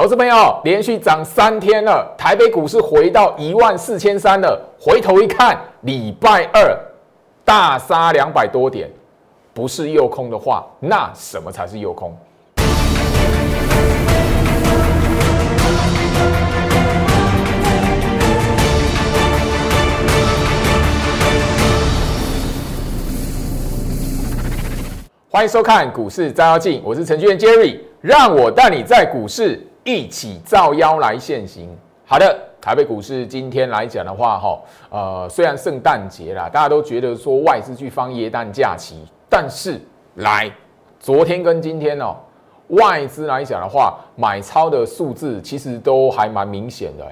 投资朋友，连续涨三天了，台北股市回到一万四千三了。回头一看，礼拜二大杀两百多点，不是诱空的话，那什么才是诱空？欢迎收看股市照妖镜，我是程序员 Jerry，让我带你在股市一起照妖来现行。好的，台北股市今天来讲的话，哈，呃，虽然圣诞节啦，大家都觉得说外资去放耶诞假期，但是来昨天跟今天哦，外资来讲的话，买超的数字其实都还蛮明显的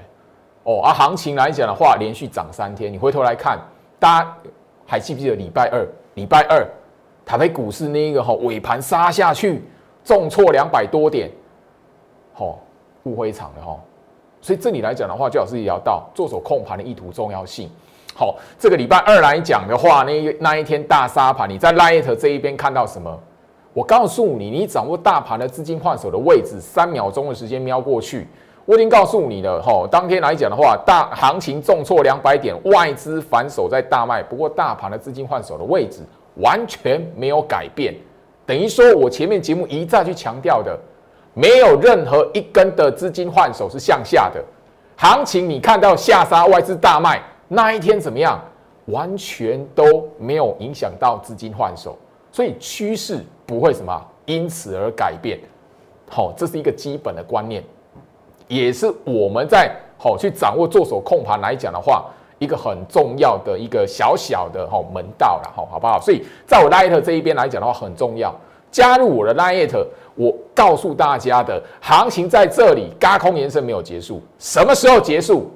哦。而行情来讲的话，连续涨三天，你回头来看，大家还记不记得礼拜二？礼拜二。台北股市那一个哈尾盘杀下去，重挫两百多点，吼，误会场的哈，所以这里来讲的话，最好是聊到做手控盘的意图重要性。好，这个礼拜二来讲的话，那那一天大杀盘，你在 Light 这一边看到什么？我告诉你，你掌握大盘的资金换手的位置，三秒钟的时间瞄过去，我已经告诉你了。哈，当天来讲的话，大行情重挫两百点，外资反手在大卖，不过大盘的资金换手的位置。完全没有改变，等于说我前面节目一再去强调的，没有任何一根的资金换手是向下的，行情你看到下杀外资大卖那一天怎么样？完全都没有影响到资金换手，所以趋势不会什么因此而改变。好，这是一个基本的观念，也是我们在好去掌握做手控盘来讲的话。一个很重要的一个小小的哈门道了哈，好不好？所以在我 Light 这一边来讲的话，很重要。加入我的 Light，我告诉大家的行情在这里，嘎空延伸没有结束，什么时候结束？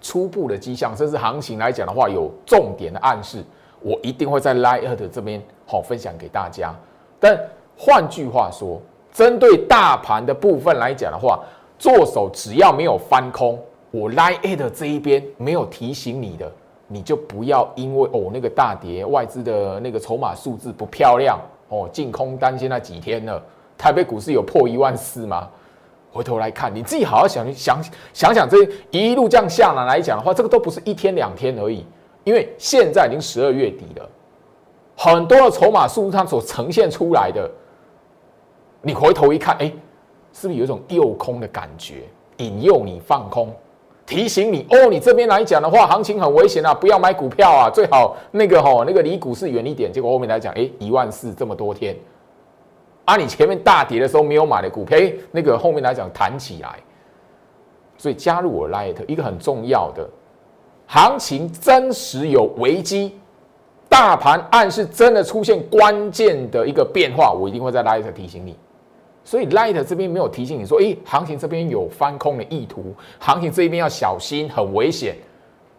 初步的迹象，甚至行情来讲的话，有重点的暗示，我一定会在 Light 这边好分享给大家。但换句话说，针对大盘的部分来讲的话，做手只要没有翻空。我 lie 这一边没有提醒你的，你就不要因为哦那个大跌外资的那个筹码数字不漂亮哦，净空单现在几天了？台北股市有破一万四吗？回头来看，你自己好好想想想想，这一路这样下来来讲的话，这个都不是一天两天而已，因为现在已经十二月底了，很多的筹码数字上所呈现出来的，你回头一看，哎，是不是有一种诱空的感觉，引诱你放空？提醒你哦，你这边来讲的话，行情很危险啊，不要买股票啊，最好那个吼，那个离股市远一点。结果后面来讲，哎，一万四这么多天，啊，你前面大跌的时候没有买的股票，哎，那个后面来讲弹起来，所以加入我 Light 一个很重要的，行情真实有危机，大盘暗示真的出现关键的一个变化，我一定会在 Light 提醒你。所以 Light 这边没有提醒你说，诶，行情这边有翻空的意图，行情这一边要小心，很危险，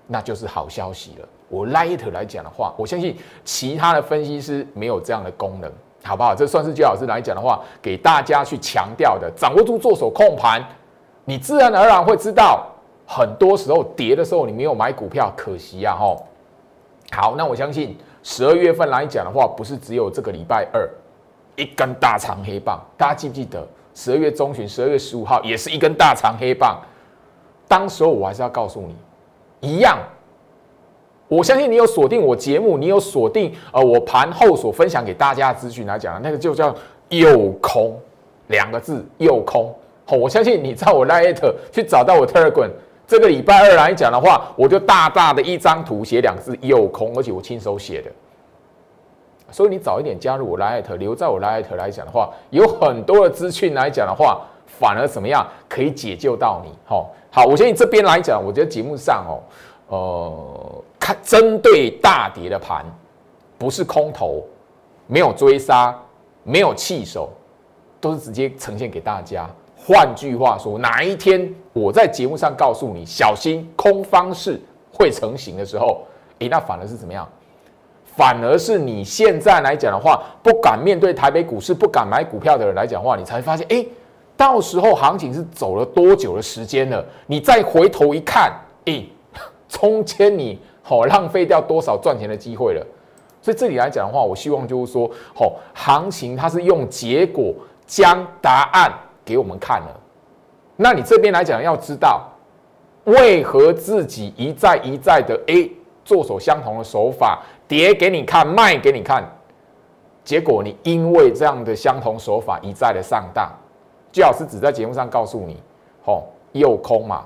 那就是好消息了。我 Light 来讲的话，我相信其他的分析师没有这样的功能，好不好？这算是最老师来讲的话，给大家去强调的。掌握住做手控盘，你自然而然会知道，很多时候跌的时候你没有买股票，可惜啊，吼。好，那我相信十二月份来讲的话，不是只有这个礼拜二。一根大长黑棒，大家记不记得十二月中旬，十二月十五号也是一根大长黑棒。当时候我还是要告诉你，一样。我相信你有锁定我节目，你有锁定呃我盘后所分享给大家的资讯来讲，那个就叫诱空两个字，诱空。好，我相信你在我 Light 去找到我 Telegram，这个礼拜二来讲的话，我就大大的一张图写两个字诱空，而且我亲手写的。所以你早一点加入我 Light，留在我 Light 来讲的话，有很多的资讯来讲的话，反而怎么样可以解救到你？好，好，我相信这边来讲，我觉得节目上哦，呃，看针对大跌的盘，不是空头，没有追杀，没有弃手，都是直接呈现给大家。换句话说，哪一天我在节目上告诉你小心空方式会成型的时候，诶，那反而是怎么样？反而是你现在来讲的话，不敢面对台北股市、不敢买股票的人来讲的话，你才发现，哎，到时候行情是走了多久的时间了？你再回头一看，哎，中间你好浪费掉多少赚钱的机会了？所以这里来讲的话，我希望就是说，好，行情它是用结果将答案给我们看了，那你这边来讲要知道，为何自己一再一再的 A 做手相同的手法，跌给你看，卖给你看，结果你因为这样的相同手法一再的上当，最好是只在节目上告诉你，吼，又空嘛。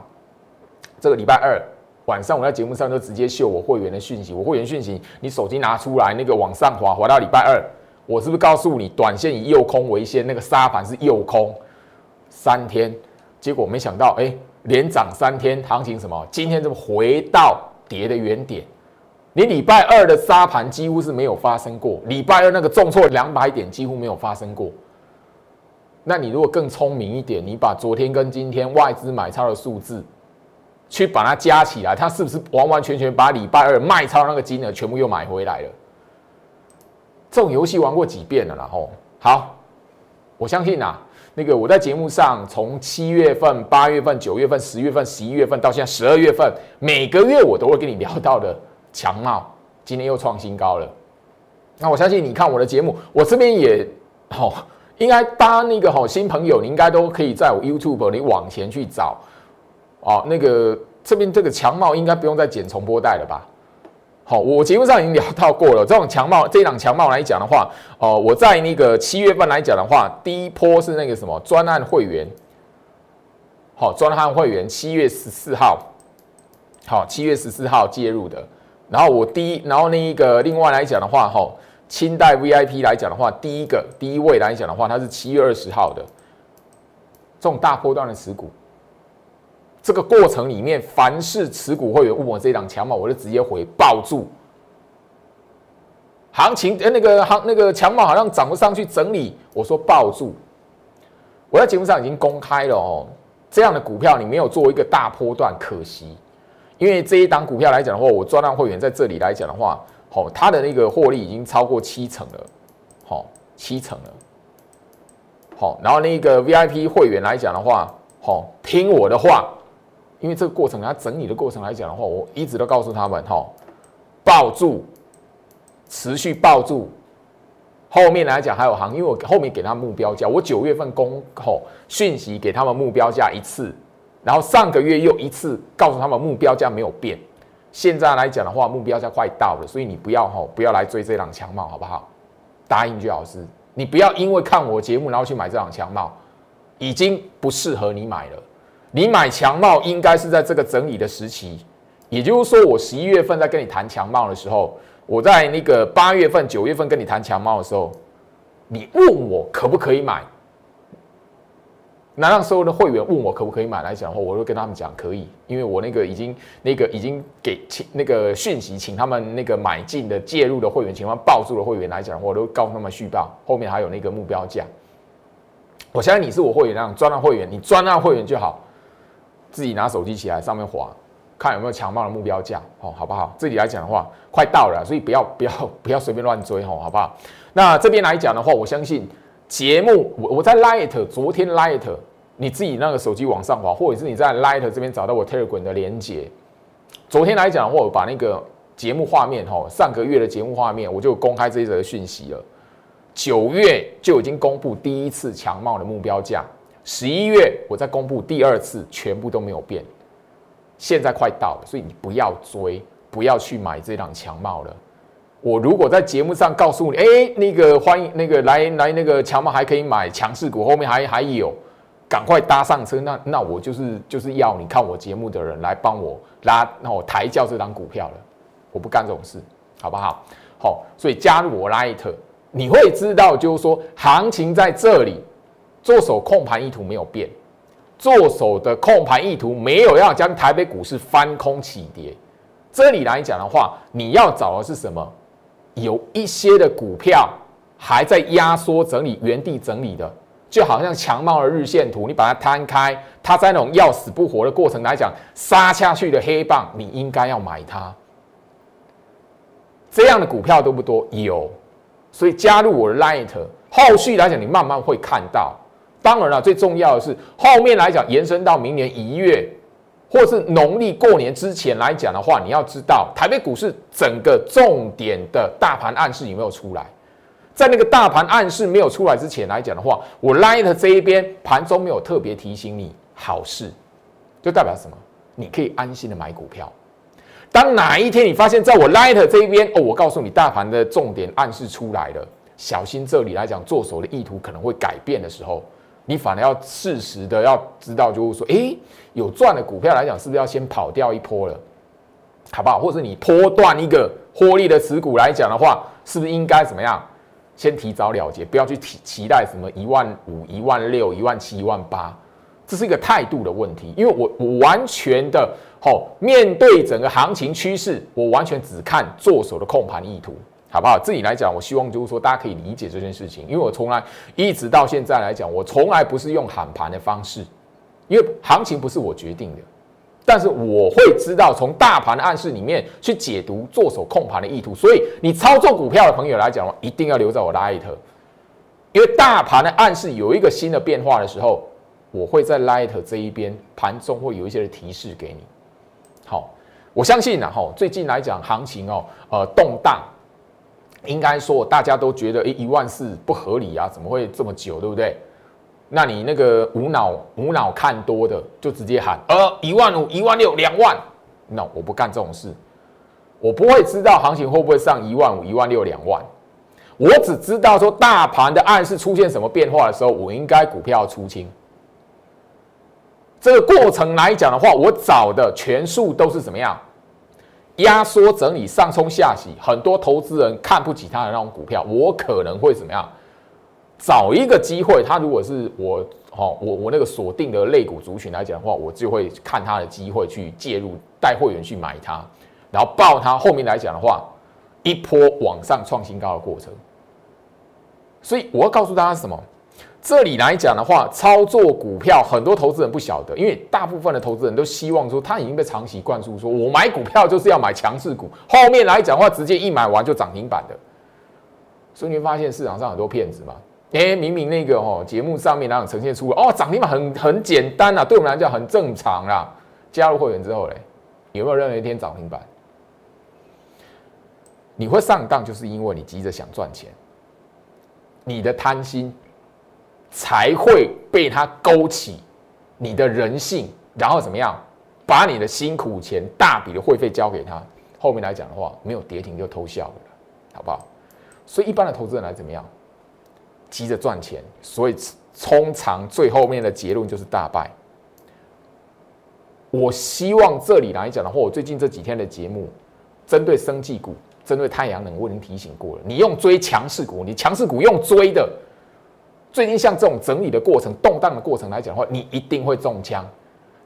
这个礼拜二晚上我在节目上就直接秀我会员的讯息，我会员讯息，你手机拿出来，那个往上滑，滑到礼拜二，我是不是告诉你，短线以右空为先，那个沙盘是右空三天。结果没想到，哎，连涨三天，行情什么？今天这么回到跌的原点？你礼拜二的沙盘几乎是没有发生过，礼拜二那个重挫两百点几乎没有发生过。那你如果更聪明一点，你把昨天跟今天外资买超的数字去把它加起来，它是不是完完全全把礼拜二卖超那个金额全部又买回来了？这种游戏玩过几遍了？然后好，我相信啊。那个我在节目上，从七月份、八月份、九月份、十月份、十一月份到现在十二月份，每个月我都会跟你聊到的强茂，今天又创新高了。那我相信你看我的节目，我这边也好，应该搭那个好新朋友，你应该都可以在我 YouTube 你往前去找哦。那个这边这个强茂应该不用再剪重播带了吧？好，我节目上已经聊到过了。这种强茂，这档强茂来讲的话，哦，我在那个七月份来讲的话，第一波是那个什么专案会员，好，专案会员七月十四号，好，七月十四号介入的。然后我第一，然后那一个另外来讲的话，哈，清代 VIP 来讲的话，第一个第一位来讲的话，它是七月二十号的，这种大波段的持股。这个过程里面，凡是持股会员问我这档强码，我就直接回抱住。行情呃那个行那个强码好像涨不上去，整理，我说抱住。我在节目上已经公开了哦，这样的股票你没有做一个大波段，可惜。因为这一档股票来讲的话，我专案会员在这里来讲的话，好，它的那个获利已经超过七成了，好，七成了。好，然后那个 VIP 会员来讲的话，好，听我的话。因为这个过程，它整理的过程来讲的话，我一直都告诉他们哈，抱住，持续抱住。后面来讲还有行，因为我后面给他目标价，我九月份公吼讯息给他们目标价一次，然后上个月又一次告诉他们目标价没有变。现在来讲的话，目标价快到了，所以你不要吼不要来追这档强帽，好不好？答应句老师，你不要因为看我节目然后去买这档强帽，已经不适合你买了。你买强帽应该是在这个整理的时期，也就是说，我十一月份在跟你谈强帽的时候，我在那个八月份、九月份跟你谈强帽的时候，你问我可不可以买？那那时候的会员问我可不可以买来讲的话，我就跟他们讲可以，因为我那个已经那个已经给请那个讯息，请他们那个买进的介入的会员，请他们抱住的会员来讲，我都告诉他们续报，后面还有那个目标价。我相信你是我会员那样专案会员，你专案会员就好。自己拿手机起来，上面滑，看有没有强暴的目标价，哦，好不好？这里来讲的话，快到了，所以不要不要不要随便乱追，吼，好不好？那这边来讲的话，我相信节目，我我在 Light，昨天 Light，你自己那个手机往上滑，或者是你在 Light 这边找到我 Telegram 的连接。昨天来讲的话，我把那个节目画面，哈，上个月的节目画面，我就公开这一则讯息了。九月就已经公布第一次强茂的目标价。十一月我再公布第二次，全部都没有变。现在快到了，所以你不要追，不要去买这档强帽了。我如果在节目上告诉你，哎，那个欢迎那个来来那个强帽还可以买强势股，后面还还有，赶快搭上车。那那我就是就是要你看我节目的人来帮我拉，那我抬轿这档股票了。我不干这种事，好不好？好，所以加入我 Light，你会知道，就是说行情在这里。做手控盘意图没有变，做手的控盘意图没有要将台北股市翻空起跌。这里来讲的话，你要找的是什么？有一些的股票还在压缩整理、原地整理的，就好像强茂的日线图，你把它摊开，它在那种要死不活的过程来讲，杀下去的黑棒，你应该要买它。这样的股票多不多？有，所以加入我的 Light，后续来讲，你慢慢会看到。当然了，最重要的是后面来讲，延伸到明年一月，或是农历过年之前来讲的话，你要知道台北股市整个重点的大盘暗示有没有出来？在那个大盘暗示没有出来之前来讲的话，我 Light 这一边盘中没有特别提醒你，好事就代表什么？你可以安心的买股票。当哪一天你发现，在我 Light 这一边哦，我告诉你，大盘的重点暗示出来了，小心这里来讲做手的意图可能会改变的时候，你反而要适时的要知道，就是说，诶，有赚的股票来讲，是不是要先跑掉一波了？好不好？或者你波断一个获利的持股来讲的话，是不是应该怎么样？先提早了结，不要去期期待什么一万五、一万六、一万七、一万八，这是一个态度的问题。因为我我完全的哦，面对整个行情趋势，我完全只看做手的控盘意图，好不好？自己来讲，我希望就是说大家可以理解这件事情，因为我从来一直到现在来讲，我从来不是用喊盘的方式，因为行情不是我决定的。但是我会知道从大盘的暗示里面去解读做手控盘的意图，所以你操作股票的朋友来讲，一定要留在我的艾特，因为大盘的暗示有一个新的变化的时候，我会在 Light 这一边盘中会有一些的提示给你。好，我相信呢，哈，最近来讲行情哦，呃，动荡，应该说大家都觉得，诶，一万四不合理啊，怎么会这么久，对不对？那你那个无脑无脑看多的，就直接喊呃一万五、一万六、两万，那我不干这种事，我不会知道行情会不会上一万五、一万六、两万，我只知道说大盘的暗示出现什么变化的时候，我应该股票出清。这个过程来讲的话，我找的全数都是怎么样？压缩整理、上冲下洗，很多投资人看不起他的那种股票，我可能会怎么样？找一个机会，他如果是我，哦，我我那个锁定的类股族群来讲的话，我就会看他的机会去介入，带会员去买它，然后报它。后面来讲的话，一波往上创新高的过程。所以我要告诉大家什么？这里来讲的话，操作股票很多投资人不晓得，因为大部分的投资人都希望说，他已经被长期灌输说，我买股票就是要买强势股，后面来讲的话，直接一买完就涨停板的。所以你会发现市场上很多骗子嘛。哎，明明那个哦，节目上面那种呈现出哦，涨停板很很简单啊，对我们来讲很正常啦。加入会员之后嘞，有没有任何一天涨停板？你会上当，就是因为你急着想赚钱，你的贪心才会被他勾起你的人性，然后怎么样，把你的辛苦钱、大笔的会费交给他，后面来讲的话，没有跌停就偷笑了，好不好？所以一般的投资人来怎么样？急着赚钱，所以通常最后面的结论就是大败。我希望这里来讲的话，我最近这几天的节目，针对生技股、针对太阳能，我已经提醒过了。你用追强势股，你强势股用追的，最近像这种整理的过程、动荡的过程来讲的话，你一定会中枪。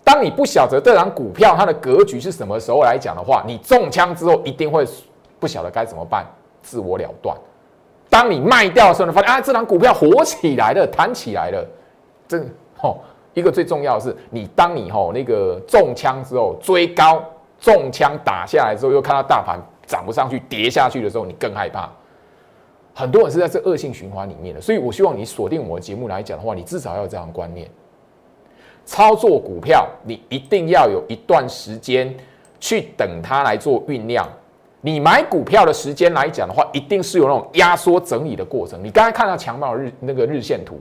当你不晓得这张股票它的格局是什么时候来讲的话，你中枪之后一定会不晓得该怎么办，自我了断。当你卖掉的时候，你发现啊，这张股票火起来了，弹起来了。这 吼一个最重要的是，你当你吼那个中枪之后追高，中枪打下来之后，又看到大盘涨不上去，跌下去的时候，你更害怕。很多人是在这恶性循环里面的，所以我希望你锁定我的节目来讲的话，你至少要有这样的观念。操作股票，你一定要有一段时间去等它来做酝酿。你买股票的时间来讲的话，一定是有那种压缩整理的过程。你刚才看到强茂日那个日线图，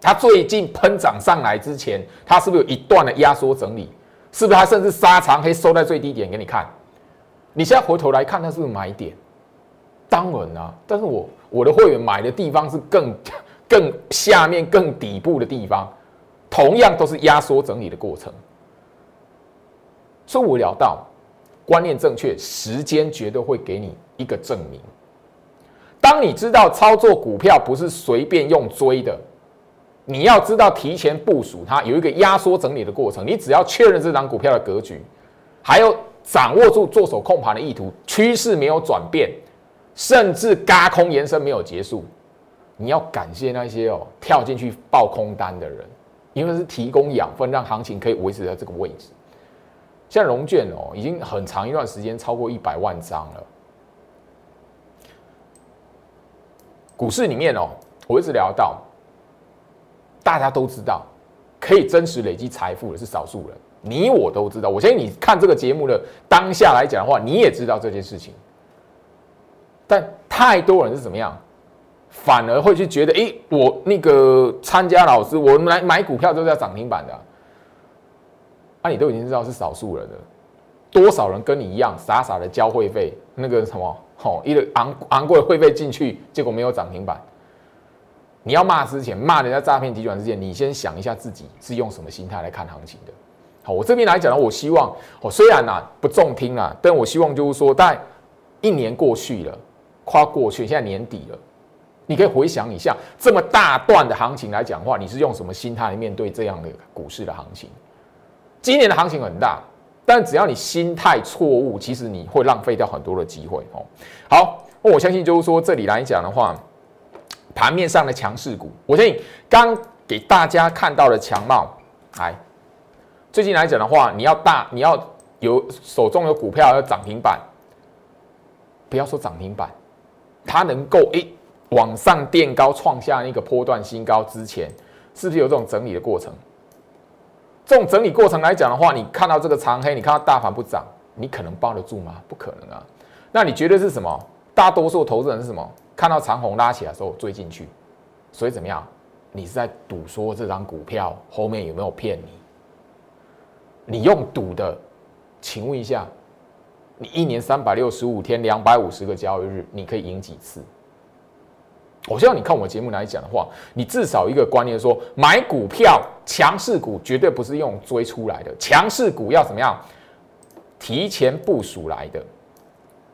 它最近喷涨上来之前，它是不是有一段的压缩整理？是不是它甚至杀长黑收在最低点给你看？你现在回头来看，它是不是买点？当然啊，但是我我的会员买的地方是更 更下面更底部的地方，同样都是压缩整理的过程。所以我聊到。观念正确，时间绝对会给你一个证明。当你知道操作股票不是随便用追的，你要知道提前部署它，有一个压缩整理的过程。你只要确认这张股票的格局，还有掌握住做手控盘的意图，趋势没有转变，甚至嘎空延伸没有结束，你要感谢那些哦跳进去爆空单的人，因为是提供养分，让行情可以维持在这个位置。像融券哦，已经很长一段时间超过一百万张了。股市里面哦，我一直聊到，大家都知道，可以真实累积财富的是少数人，你我都知道。我相信你看这个节目的当下来讲的话，你也知道这件事情。但太多人是怎么样？反而会去觉得，哎，我那个参加老师，我们来买股票都是要涨停板的。啊，你都已经知道是少数人了，多少人跟你一样傻傻的交会费，那个什么，吼，一个昂昂贵的会费进去，结果没有涨停板。你要骂之前，骂人家诈骗集团之前，你先想一下自己是用什么心态来看行情的。好，我这边来讲呢，我希望，哦，虽然呐不中听啊，但我希望就是说，但一年过去了，跨过去，现在年底了，你可以回想一下，这么大段的行情来讲话，你是用什么心态来面对这样的股市的行情？今年的行情很大，但只要你心态错误，其实你会浪费掉很多的机会哦。好，那我相信就是说，这里来讲的话，盘面上的强势股，我相信刚给大家看到的强茂，来，最近来讲的话，你要大，你要有手中有股票要涨停板，不要说涨停板，它能够诶往上垫高，创下一个波段新高之前，是不是有这种整理的过程？这种整理过程来讲的话，你看到这个长黑，你看到大盘不涨，你可能抱得住吗？不可能啊！那你觉得是什么？大多数投资人是什么？看到长红拉起来的时候追进去，所以怎么样？你是在赌说这张股票后面有没有骗你？你用赌的，请问一下，你一年三百六十五天，两百五十个交易日，你可以赢几次？我希望你看我节目来讲的话，你至少一个观念说，买股票强势股绝对不是用追出来的，强势股要怎么样提前部署来的。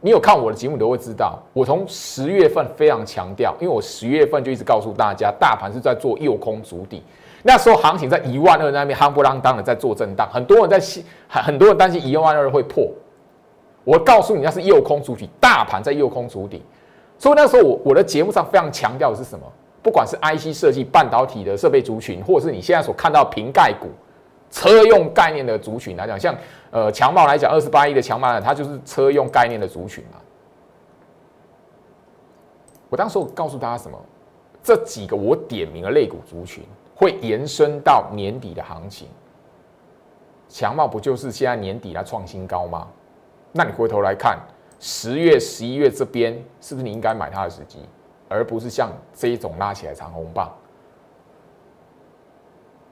你有看我的节目都会知道，我从十月份非常强调，因为我十月份就一直告诉大家，大盘是在做右空足底，那时候行情在一万二那边夯不啷当的在做震荡，很多人在，很很多人担心一万二会破。我告诉你，那是右空主底，大盘在右空主底。所以那时候我我的节目上非常强调的是什么？不管是 IC 设计、半导体的设备族群，或者是你现在所看到瓶盖股、车用概念的族群来讲，像呃强茂来讲，二十八亿的强茂，它就是车用概念的族群嘛。我当时我告诉大家什么？这几个我点名的类股族群会延伸到年底的行情。强茂不就是现在年底来创新高吗？那你回头来看。十月、十一月这边是不是你应该买它的时机，而不是像这一种拉起来长红棒？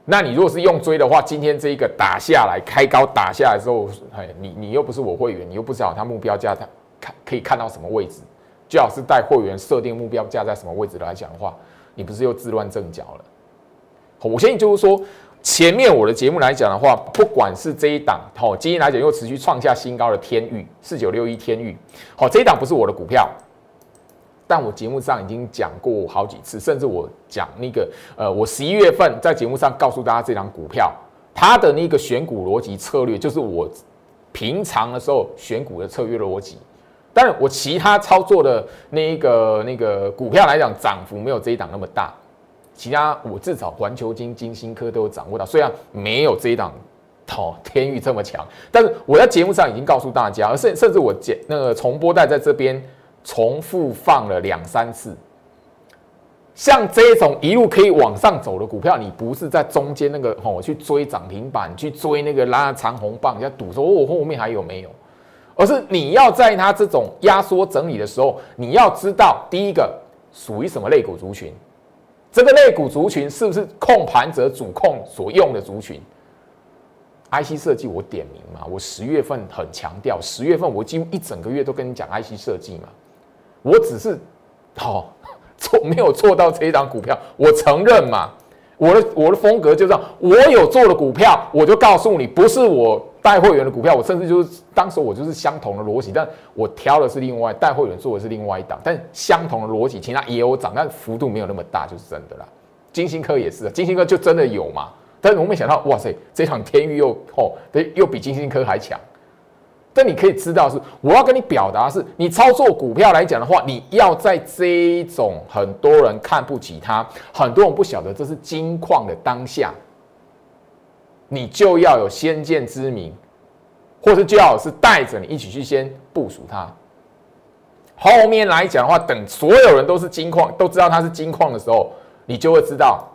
那你如果是用追的话，今天这一个打下来，开高打下来之后，哎，你你又不是我会员，你又不知道它目标价它看可以看到什么位置，最好是带会员设定目标价在什么位置来讲的话，你不是又自乱阵脚了？我相信就是说。前面我的节目来讲的话，不管是这一档，好，今天来讲又持续创下新高的天域四九六一天域，好，这一档不是我的股票，但我节目上已经讲过好几次，甚至我讲那个，呃，我十一月份在节目上告诉大家这档股票，它的那个选股逻辑策略，就是我平常的时候选股的策略逻辑，但我其他操作的那一个那个股票来讲，涨幅没有这一档那么大。其他我至少环球金、金星科都有掌握到，虽然没有这一档哦 天域这么强，但是我在节目上已经告诉大家，甚甚至我剪那个重播带在这边重复放了两三次。像这种一路可以往上走的股票，你不是在中间那个哦去追涨停板，去追那个拉长红棒，要赌说我后面还有没有，而是你要在它这种压缩整理的时候，你要知道第一个属于什么类股族群。这个类股族群是不是控盘者主控所用的族群？IC 设计我点名嘛，我十月份很强调，十月份我几乎一整个月都跟你讲 IC 设计嘛，我只是好 错没有做到这一档股票，我承认嘛，我的我的风格就这样，我有做的股票，我就告诉你，不是我。带会员的股票，我甚至就是当时我就是相同的逻辑，但我挑的是另外带会员做的是另外一档，但相同的逻辑，其他也有涨，但幅度没有那么大，就是真的啦。金星科也是，金星科就真的有嘛？但是我没想到，哇塞，这场天域又哦，又比金星科还强。但你可以知道是，我要跟你表达是，你操作股票来讲的话，你要在这一种很多人看不起它，很多人不晓得这是金矿的当下。你就要有先见之明，或者就要是带着你一起去先部署它。后面来讲的话，等所有人都是金矿，都知道它是金矿的时候，你就会知道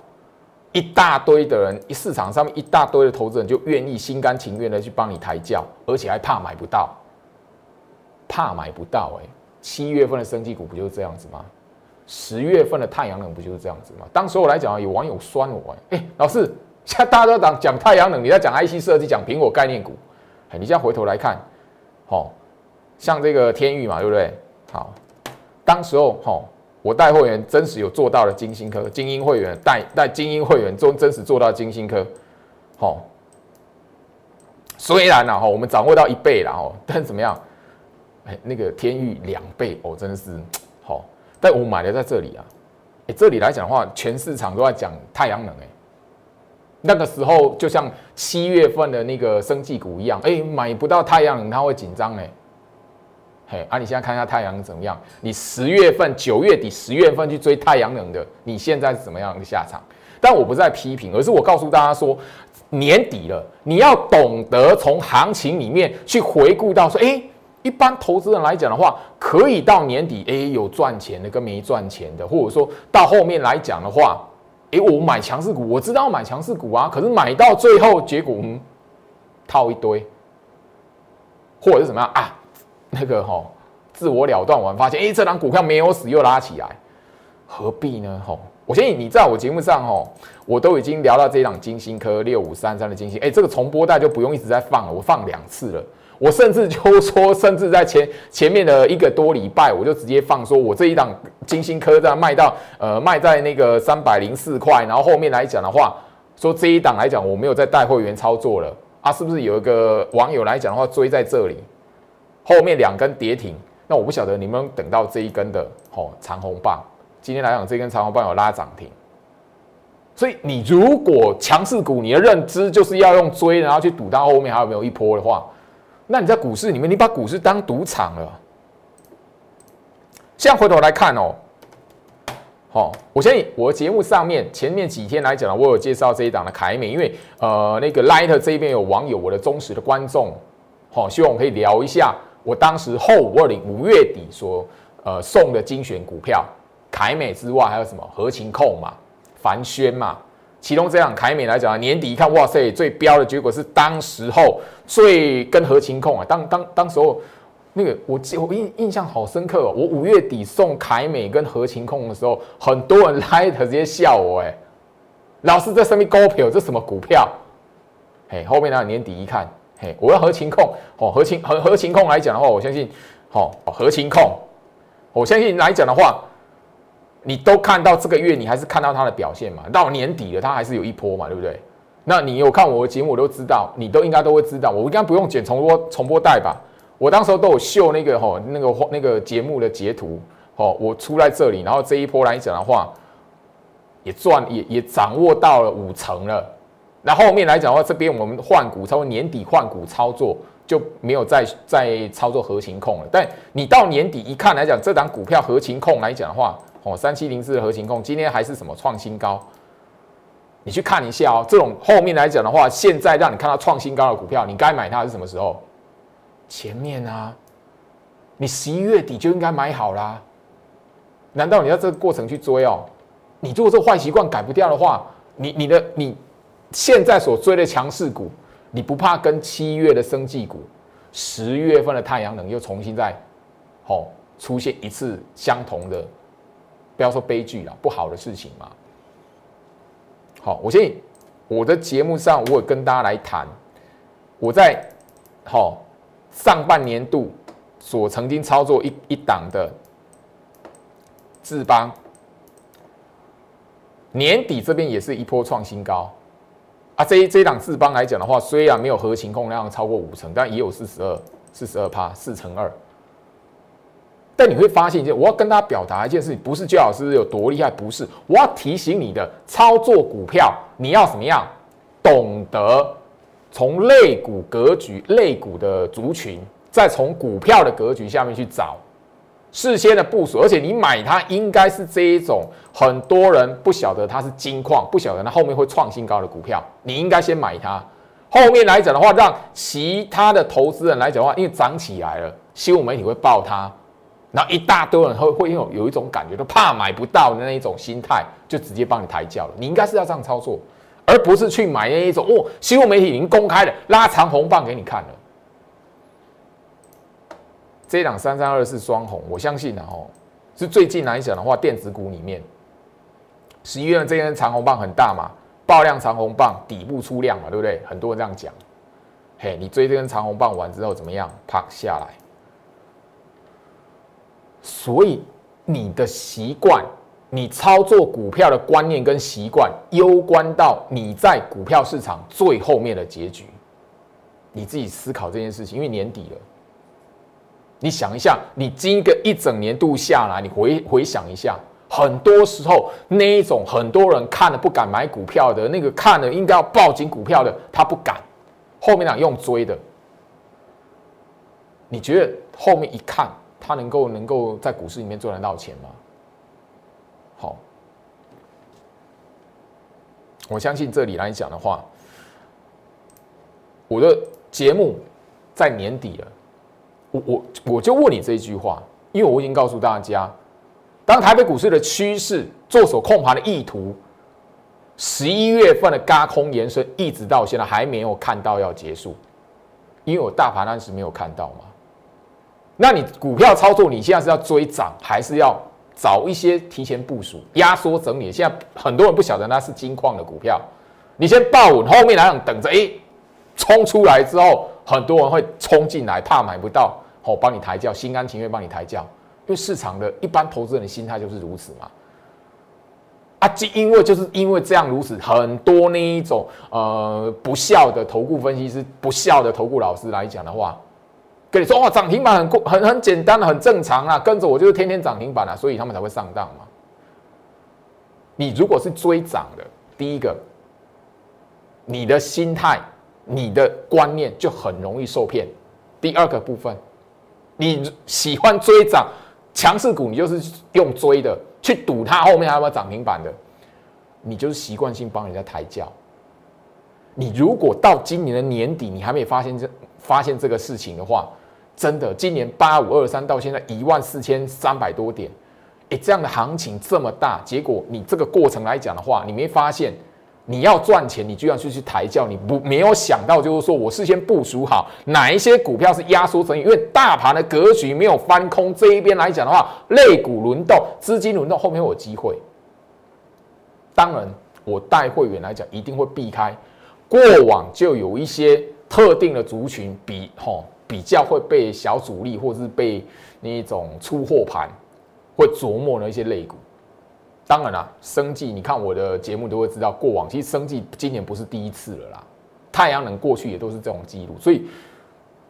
一大堆的人，市场上面一大堆的投资人就愿意心甘情愿的去帮你抬轿，而且还怕买不到，怕买不到。哎，七月份的升级股不就是这样子吗？十月份的太阳能不就是这样子吗？当时我来讲有网友酸我，哎，老师，像大家都讲讲太阳能，你在讲 IC 设计，讲苹果概念股，哎，你现在回头来看，好，像这个天域嘛，对不对？好，当时候，哈，我带会员真实有做到了金星科，精英会员带带精英会员中真实做到金星科，好，虽然呢，哈，我们掌握到一倍了，哦，但怎么样？哎，那个天域两倍，哦，真的是好。但我买的在这里啊，哎，这里来讲的话，全市场都在讲太阳能，哎，那个时候就像七月份的那个生技股一样，哎，买不到太阳能，他会紧张哎。嘿，啊，你现在看一下太阳能怎么样？你十月份、九月底、十月份去追太阳能的，你现在是怎么样的下场？但我不在批评，而是我告诉大家说，年底了，你要懂得从行情里面去回顾到说，哎。一般投资人来讲的话，可以到年底，哎，有赚钱的跟没赚钱的，或者说到后面来讲的话，哎，我买强势股，我知道买强势股啊，可是买到最后结果，嗯，套一堆，或者是怎么样啊？那个哈，自我了断完，发现哎，这张股票没有死又拉起来，何必呢？哈，我相信你在我节目上哈，我都已经聊到这一档金星科六五三三的金星，哎，这个重播带就不用一直在放了，我放两次了。我甚至就说，甚至在前前面的一个多礼拜，我就直接放说，我这一档金星科在卖到呃卖在那个三百零四块，然后后面来讲的话，说这一档来讲我没有在带会员操作了啊，是不是有一个网友来讲的话追在这里，后面两根跌停，那我不晓得你们等到这一根的哦长红棒，今天来讲这根长红棒有拉涨停，所以你如果强势股你的认知就是要用追，然后去赌到后面还有没有一波的话。那你在股市里面，你把股市当赌场了。现在回头来看哦，好，我相信我节目上面前面几天来讲，我有介绍这一档的凯美，因为呃那个 Light 这边有网友，我的忠实的观众，好，希望我可以聊一下我当时后五二零五月底所呃送的精选股票，凯美之外还有什么合情控嘛，凡轩嘛。其中这样凯美来讲啊年底一看，哇塞，最标的结果是当时候最跟合情控啊，当当当时候那个我记我印印象好深刻哦，我五月底送凯美跟合情控的时候，很多人来直接笑我哎，老师这什么高票，这什么股票？嘿，后面呢年底一看，嘿，我要合情控哦，合情合合情控来讲的话，我相信，好合情控，我相信来讲的话。你都看到这个月，你还是看到它的表现嘛？到年底了，它还是有一波嘛，对不对？那你有看我的节目，我都知道，你都应该都会知道。我应该不用剪重播重播带吧？我当时候都有秀那个吼那个那个节目的截图，吼我出在这里，然后这一波来讲的话，也赚也也掌握到了五成了。那后面来讲的话，这边我们换股，超过年底换股操作就没有再再操作核情控了。但你到年底一看来讲，这档股票核情控来讲的话，哦，三七零四的核心控今天还是什么创新高？你去看一下哦。这种后面来讲的话，现在让你看到创新高的股票，你该买它是什么时候？前面啊，你十一月底就应该买好啦。难道你要这个过程去追哦？你如果这个坏习惯改不掉的话，你你的你现在所追的强势股，你不怕跟七月的生技股、十月份的太阳能又重新再哦出现一次相同的？不要说悲剧了，不好的事情嘛。好，我相信我的节目上，我有跟大家来谈，我在好上半年度所曾经操作一一档的智邦，年底这边也是一波创新高啊。这一这一档智邦来讲的话，虽然没有合情控量超过五成，但也有四十二四十二趴四乘二。但你会发现一件，我要跟大家表达一件事情，不是焦老师有多厉害，不是，我要提醒你的操作股票，你要怎么样，懂得从类股格局、类股的族群，再从股票的格局下面去找事先的部署，而且你买它应该是这一种，很多人不晓得它是金矿，不晓得它后面会创新高的股票，你应该先买它。后面来讲的话，让其他的投资人来讲的话，因为涨起来了，新闻媒体会报它。然后一大堆人会会有有一种感觉，都怕买不到的那一种心态，就直接帮你抬轿了。你应该是要这样操作，而不是去买那一种哦，新闻媒体已经公开了拉长红棒给你看了。这档三三二四双红，我相信啊哦，是最近来讲的话，电子股里面，十一月这根长红棒很大嘛，爆量长红棒底部出量嘛，对不对？很多人这样讲。嘿，你追这根长红棒完之后怎么样？啪下来。所以你的习惯，你操作股票的观念跟习惯，攸关到你在股票市场最后面的结局。你自己思考这件事情，因为年底了，你想一下，你今个一整年度下来，你回回想一下，很多时候那一种很多人看了不敢买股票的那个，看了应该要抱紧股票的，他不敢。后面呢用追的，你觉得后面一看，他能够能够在股市里面赚得到钱吗？好，我相信这里来讲的话，我的节目在年底了，我我我就问你这一句话，因为我已经告诉大家，当台北股市的趋势、做手控盘的意图。十一月份的高空延伸，一直到现在还没有看到要结束，因为我大盘当时没有看到嘛。那你股票操作，你现在是要追涨，还是要找一些提前部署、压缩整理？现在很多人不晓得那是金矿的股票，你先抱稳，后面来讲等着，哎，冲出来之后，很多人会冲进来，怕买不到，好帮你抬轿，心甘情愿帮你抬轿，因为市场的一般投资人的心态就是如此嘛。啊，就因为就是因为这样如此，很多那一种呃不孝的投顾分析师、不孝的投顾老师来讲的话，跟你说哇，涨停板很很很简单的，很正常啊，跟着我就是天天涨停板啊，所以他们才会上当嘛。你如果是追涨的，第一个，你的心态、你的观念就很容易受骗；第二个部分，你喜欢追涨强势股，你就是用追的。去赌它后面还有没有涨停板的，你就是习惯性帮人家抬轿。你如果到今年的年底你还没发现这发现这个事情的话，真的今年八五二三到现在一万四千三百多点，哎，这样的行情这么大，结果你这个过程来讲的话，你没发现？你要赚钱，你居然去去抬轿，你不没有想到，就是说我事先部署好哪一些股票是压缩整理，因为大盘的格局没有翻空，这一边来讲的话，类股轮动、资金轮动，后面有机会。当然，我带会员来讲，一定会避开过往就有一些特定的族群比吼比较会被小主力或者是被那种出货盘会琢磨的一些类股。当然啦，生计，你看我的节目都会知道，过往其实生计今年不是第一次了啦。太阳能过去也都是这种记录，所以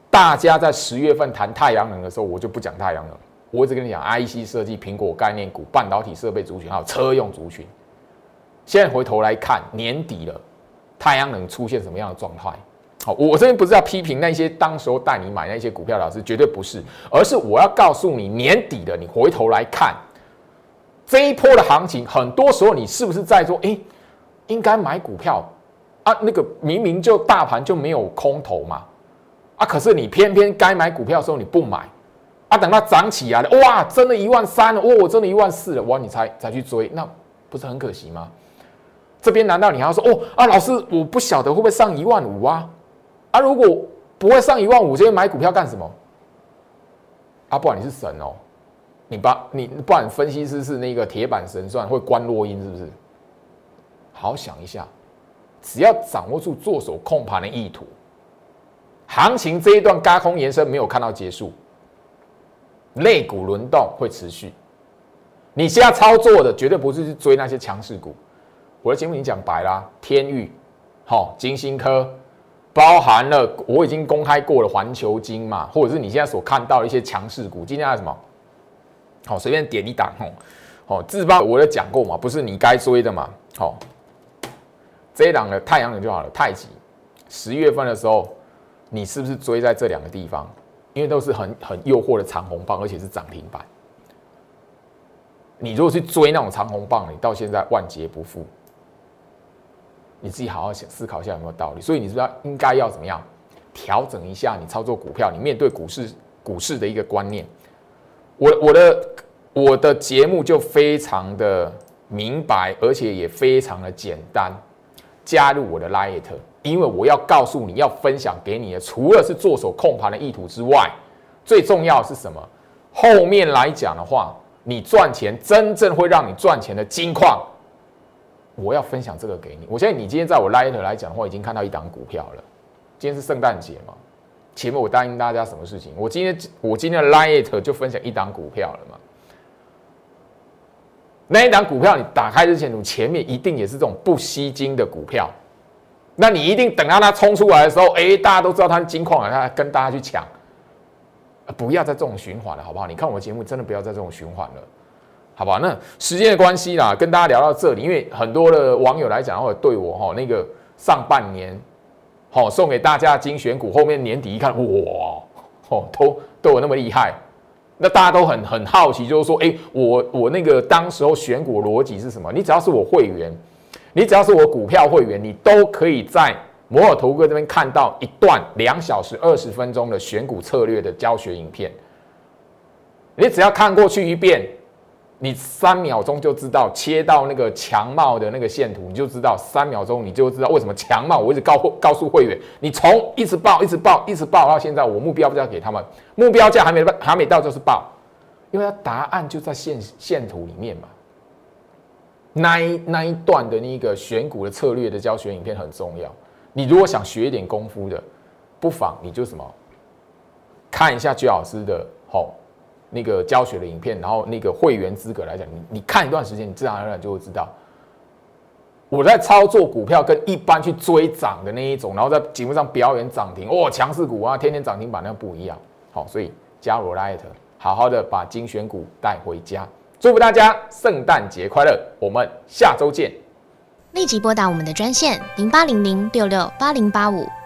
大家在十月份谈太阳能的时候，我就不讲太阳能，我一直跟你讲 IC 设计、苹果概念股、半导体设备族群，还有车用族群。现在回头来看，年底了，太阳能出现什么样的状态？好，我这边不是要批评那些当时候带你买那些股票老师，绝对不是，而是我要告诉你，年底的你回头来看。这一波的行情，很多时候你是不是在说，哎，应该买股票啊？那个明明就大盘就没有空头嘛，啊，可是你偏偏该买股票的时候你不买，啊，等它涨起来了，哇，真的一万三了，哇，我真的一万四了，哇，你才才去追，那不是很可惜吗？这边难道你还要说，哦啊，老师，我不晓得会不会上一万五啊？啊，如果不会上一万五，这些买股票干什么？啊，不然你是神哦。你把你不然分析师是那个铁板神算会关落音是不是？好想一下，只要掌握住做手控盘的意图，行情这一段高空延伸没有看到结束，肋股轮动会持续。你现在操作的绝对不是去追那些强势股。我的节目已经讲白啦，天域、好金星科，包含了我已经公开过了环球金嘛，或者是你现在所看到的一些强势股，今天什么？好，随便点一档吼，好，自爆我有讲过嘛，不是你该追的嘛，好，这一档的太阳能就好了，太极，十月份的时候，你是不是追在这两个地方？因为都是很很诱惑的长红棒，而且是涨停板。你如果去追那种长红棒，你到现在万劫不复，你自己好好想思考一下有没有道理。所以你知道应该要怎么样调整一下你操作股票，你面对股市股市的一个观念？我我的我的节目就非常的明白，而且也非常的简单。加入我的 Light，因为我要告诉你要分享给你的，除了是做手控盘的意图之外，最重要是什么？后面来讲的话，你赚钱真正会让你赚钱的金矿，我要分享这个给你。我相信你今天在我 Light 来讲的话，已经看到一档股票了。今天是圣诞节嘛？前面我答应大家什么事情？我今天我今天的 Light 就分享一档股票了嘛。那一档股票你打开之前，你前面一定也是这种不吸金的股票。那你一定等到它冲出来的时候，哎，大家都知道它是金矿了，它跟大家去抢。不要再这种循环了，好不好？你看我的节目，真的不要再这种循环了，好吧？那时间的关系啦，跟大家聊到这里，因为很多的网友来讲，或者对我哈那个上半年，好送给大家精选股，后面年底一看，哇，哦，都都有那么厉害，那大家都很很好奇，就是说，哎，我我那个当时候选股逻辑是什么？你只要是我会员，你只要是我股票会员，你都可以在。摩尔投哥这边看到一段两小时二十分钟的选股策略的教学影片，你只要看过去一遍，你三秒钟就知道切到那个强帽的那个线图，你就知道三秒钟你就知道为什么强帽。我一直告告诉会员，你从一直报一直报一直报到现在，我目标不要给他们，目标价还没还没到就是报，因为它答案就在线线图里面嘛。那一那一段的那个选股的策略的教学影片很重要。你如果想学一点功夫的，不妨你就什么看一下居老师的吼那个教学的影片，然后那个会员资格来讲，你你看一段时间，你自然而然就会知道我在操作股票跟一般去追涨的那一种，然后在节目上表演涨停哦，强势股啊，天天涨停板那不一样。好，所以加入 Light，好好的把精选股带回家。祝福大家圣诞节快乐，我们下周见。立即拨打我们的专线零八零零六六八零八五